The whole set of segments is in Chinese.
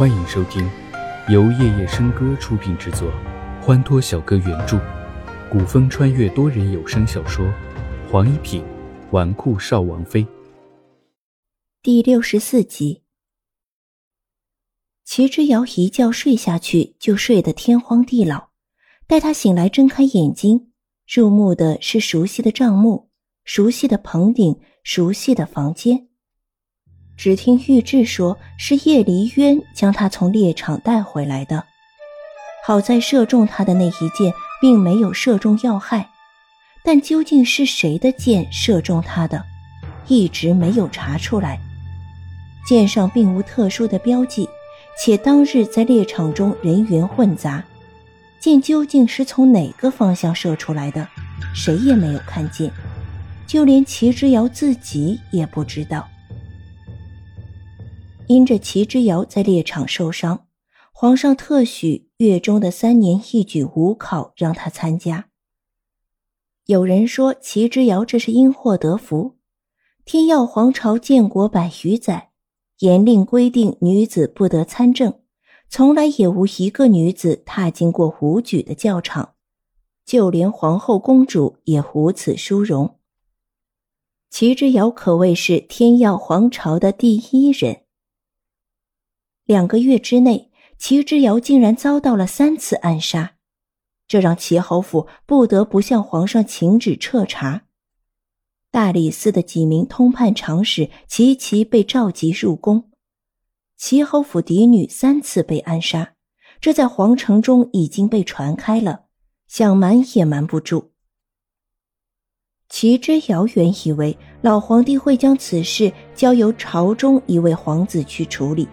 欢迎收听由夜夜笙歌出品制作，欢脱小哥原著，古风穿越多人有声小说《黄一品纨绔少王妃》第六十四集。齐之遥一觉睡下去，就睡得天荒地老。待他醒来，睁开眼睛，入目的是熟悉的帐幕、熟悉的棚顶、熟悉的房间。只听玉质说，是叶离渊将他从猎场带回来的。好在射中他的那一箭并没有射中要害，但究竟是谁的箭射中他的，一直没有查出来。箭上并无特殊的标记，且当日在猎场中人员混杂，箭究竟是从哪个方向射出来的，谁也没有看见，就连齐之遥自己也不知道。因着齐之遥在猎场受伤，皇上特许月中的三年一举五考让他参加。有人说齐之遥这是因祸得福。天耀皇朝建国百余载，严令规定女子不得参政，从来也无一个女子踏进过武举的教场，就连皇后公主也无此殊荣。齐之遥可谓是天耀皇朝的第一人。两个月之内，齐之遥竟然遭到了三次暗杀，这让齐侯府不得不向皇上请旨彻查。大理寺的几名通判长史齐齐被召集入宫。齐侯府嫡女三次被暗杀，这在皇城中已经被传开了，想瞒也瞒不住。齐之遥原以为老皇帝会将此事交由朝中一位皇子去处理。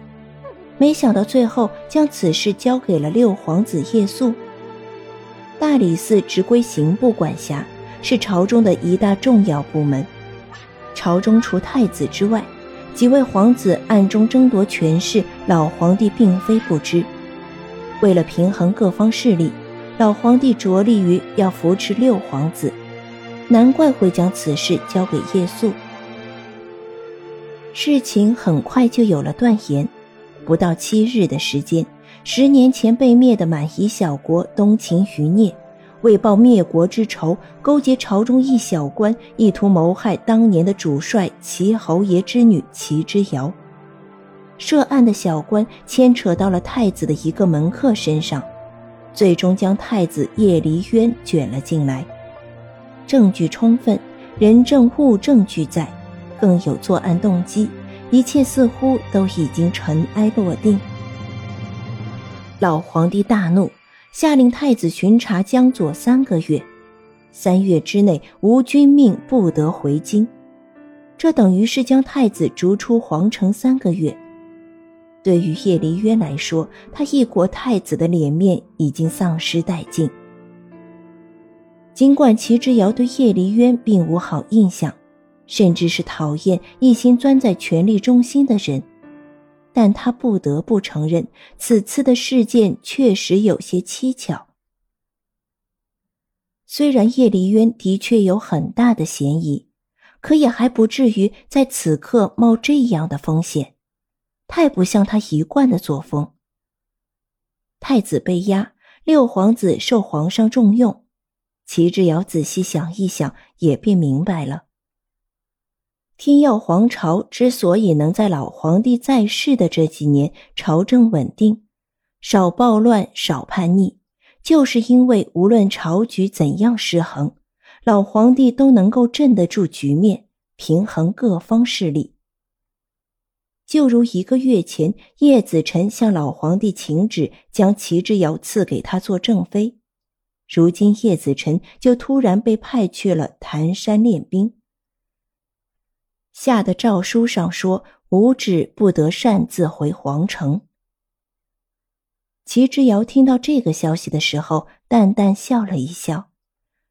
没想到最后将此事交给了六皇子叶肃。大理寺直归刑部管辖，是朝中的一大重要部门。朝中除太子之外，几位皇子暗中争夺权势，老皇帝并非不知。为了平衡各方势力，老皇帝着力于要扶持六皇子，难怪会将此事交给叶肃。事情很快就有了断言。不到七日的时间，十年前被灭的满夷小国东秦余孽，为报灭国之仇，勾结朝中一小官，意图谋害当年的主帅齐侯爷之女齐之瑶。涉案的小官牵扯到了太子的一个门客身上，最终将太子叶离渊卷了进来。证据充分，人证物证俱在，更有作案动机。一切似乎都已经尘埃落定。老皇帝大怒，下令太子巡查江左三个月，三月之内无君命不得回京。这等于是将太子逐出皇城三个月。对于叶离渊来说，他一国太子的脸面已经丧失殆尽。尽管齐之遥对叶离渊并无好印象。甚至是讨厌一心钻在权力中心的人，但他不得不承认，此次的事件确实有些蹊跷。虽然叶离渊的确有很大的嫌疑，可也还不至于在此刻冒这样的风险，太不像他一贯的作风。太子被压，六皇子受皇上重用，齐之尧仔细想一想，也便明白了。天耀皇朝之所以能在老皇帝在世的这几年朝政稳定，少暴乱、少叛逆，就是因为无论朝局怎样失衡，老皇帝都能够镇得住局面，平衡各方势力。就如一个月前，叶子辰向老皇帝请旨，将齐之遥赐给他做正妃，如今叶子辰就突然被派去了潭山练兵。下的诏书上说，五指不得擅自回皇城。齐之遥听到这个消息的时候，淡淡笑了一笑。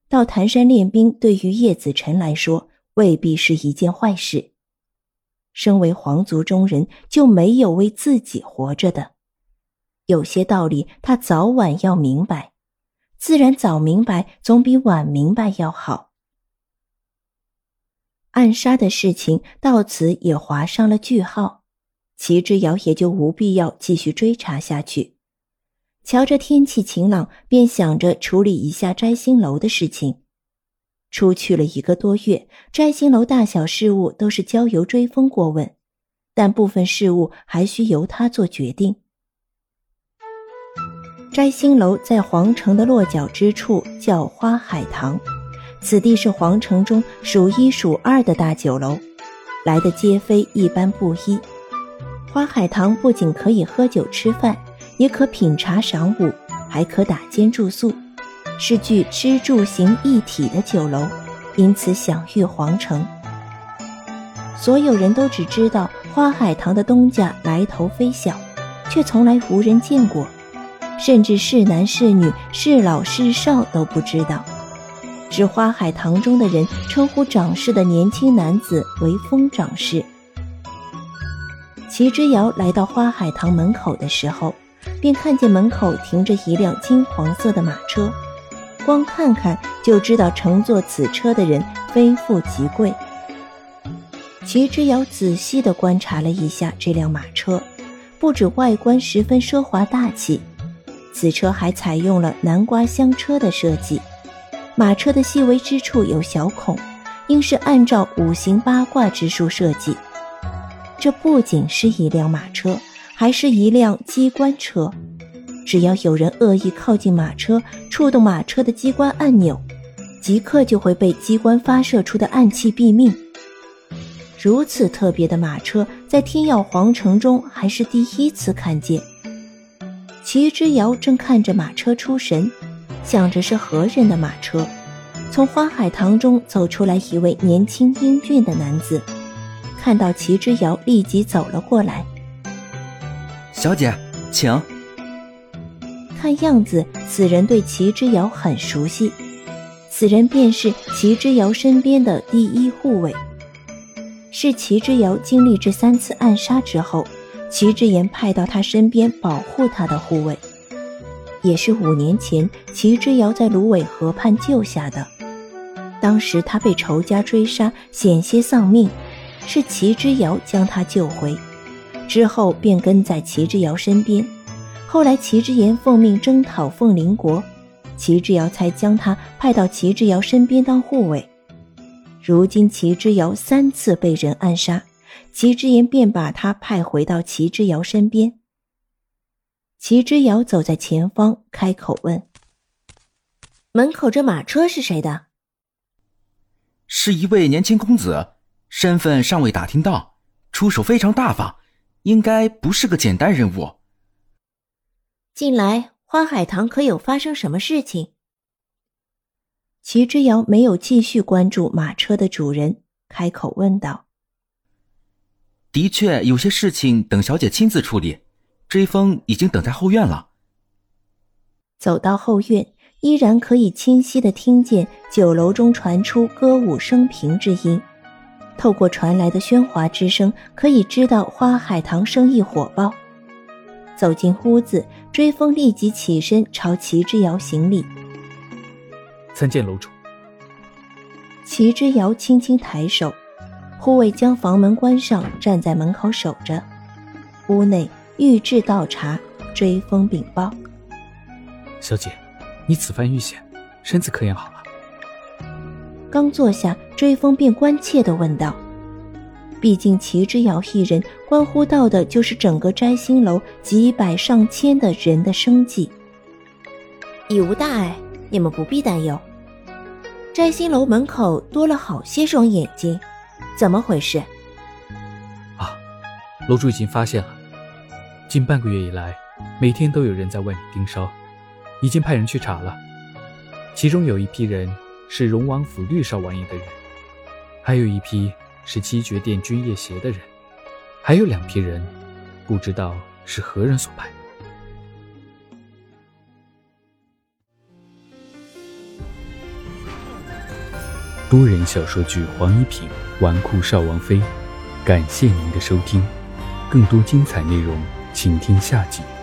到谭山练兵，对于叶子辰来说，未必是一件坏事。身为皇族中人，就没有为自己活着的。有些道理，他早晚要明白，自然早明白总比晚明白要好。暗杀的事情到此也划上了句号，齐之遥也就无必要继续追查下去。瞧着天气晴朗，便想着处理一下摘星楼的事情。出去了一个多月，摘星楼大小事务都是交由追风过问，但部分事务还需由他做决定。摘星楼在皇城的落脚之处，叫花海棠，此地是皇城中数一数二的大酒楼，来的皆非一般布衣。花海棠不仅可以喝酒吃饭，也可品茶赏舞，还可打尖住宿。是具吃住行一体的酒楼，因此享誉皇城。所有人都只知道花海棠的东家来头非小，却从来无人见过，甚至是男是女、是老是少都不知道。指花海堂中的人称呼掌事的年轻男子为风掌事。齐之遥来到花海堂门口的时候，便看见门口停着一辆金黄色的马车。光看看就知道乘坐此车的人非富即贵。齐之遥仔细地观察了一下这辆马车，不止外观十分奢华大气，此车还采用了南瓜香车的设计。马车的细微之处有小孔，应是按照五行八卦之术设计。这不仅是一辆马车，还是一辆机关车。只要有人恶意靠近马车，触动马车的机关按钮，即刻就会被机关发射出的暗器毙命。如此特别的马车，在天耀皇城中还是第一次看见。齐之遥正看着马车出神，想着是何人的马车。从花海棠中走出来一位年轻英俊的男子，看到齐之遥，立即走了过来。小姐，请。看样子，此人对齐之遥很熟悉。此人便是齐之遥身边的第一护卫，是齐之遥经历这三次暗杀之后，齐之言派到他身边保护他的护卫，也是五年前齐之遥在芦苇河畔救下的。当时他被仇家追杀，险些丧命，是齐之遥将他救回，之后便跟在齐之遥身边。后来，齐之言奉命征讨凤林国，齐之遥才将他派到齐之遥身边当护卫。如今，齐之遥三次被人暗杀，齐之言便把他派回到齐之遥身边。齐之遥走在前方，开口问：“门口这马车是谁的？”“是一位年轻公子，身份尚未打听到，出手非常大方，应该不是个简单人物。”近来花海棠可有发生什么事情？齐之遥没有继续关注马车的主人，开口问道：“的确有些事情等小姐亲自处理，追风已经等在后院了。”走到后院，依然可以清晰的听见酒楼中传出歌舞升平之音。透过传来的喧哗之声，可以知道花海棠生意火爆。走进屋子，追风立即起身朝齐之遥行礼。参见楼主。齐之遥轻轻抬手，护卫将房门关上，站在门口守着。屋内御制倒茶，追风禀报：“小姐，你此番遇险，身子可养好了？”刚坐下，追风便关切地问道。毕竟齐之遥一人，关乎到的就是整个摘星楼几百上千的人的生计。已无大碍，你们不必担忧。摘星楼门口多了好些双眼睛，怎么回事？啊，楼主已经发现了。近半个月以来，每天都有人在外面盯梢，已经派人去查了。其中有一批人是荣王府绿少王爷的人，还有一批。是七绝殿军夜协的人，还有两批人，不知道是何人所派。多人小说剧《黄一品纨绔少王妃》，感谢您的收听，更多精彩内容，请听下集。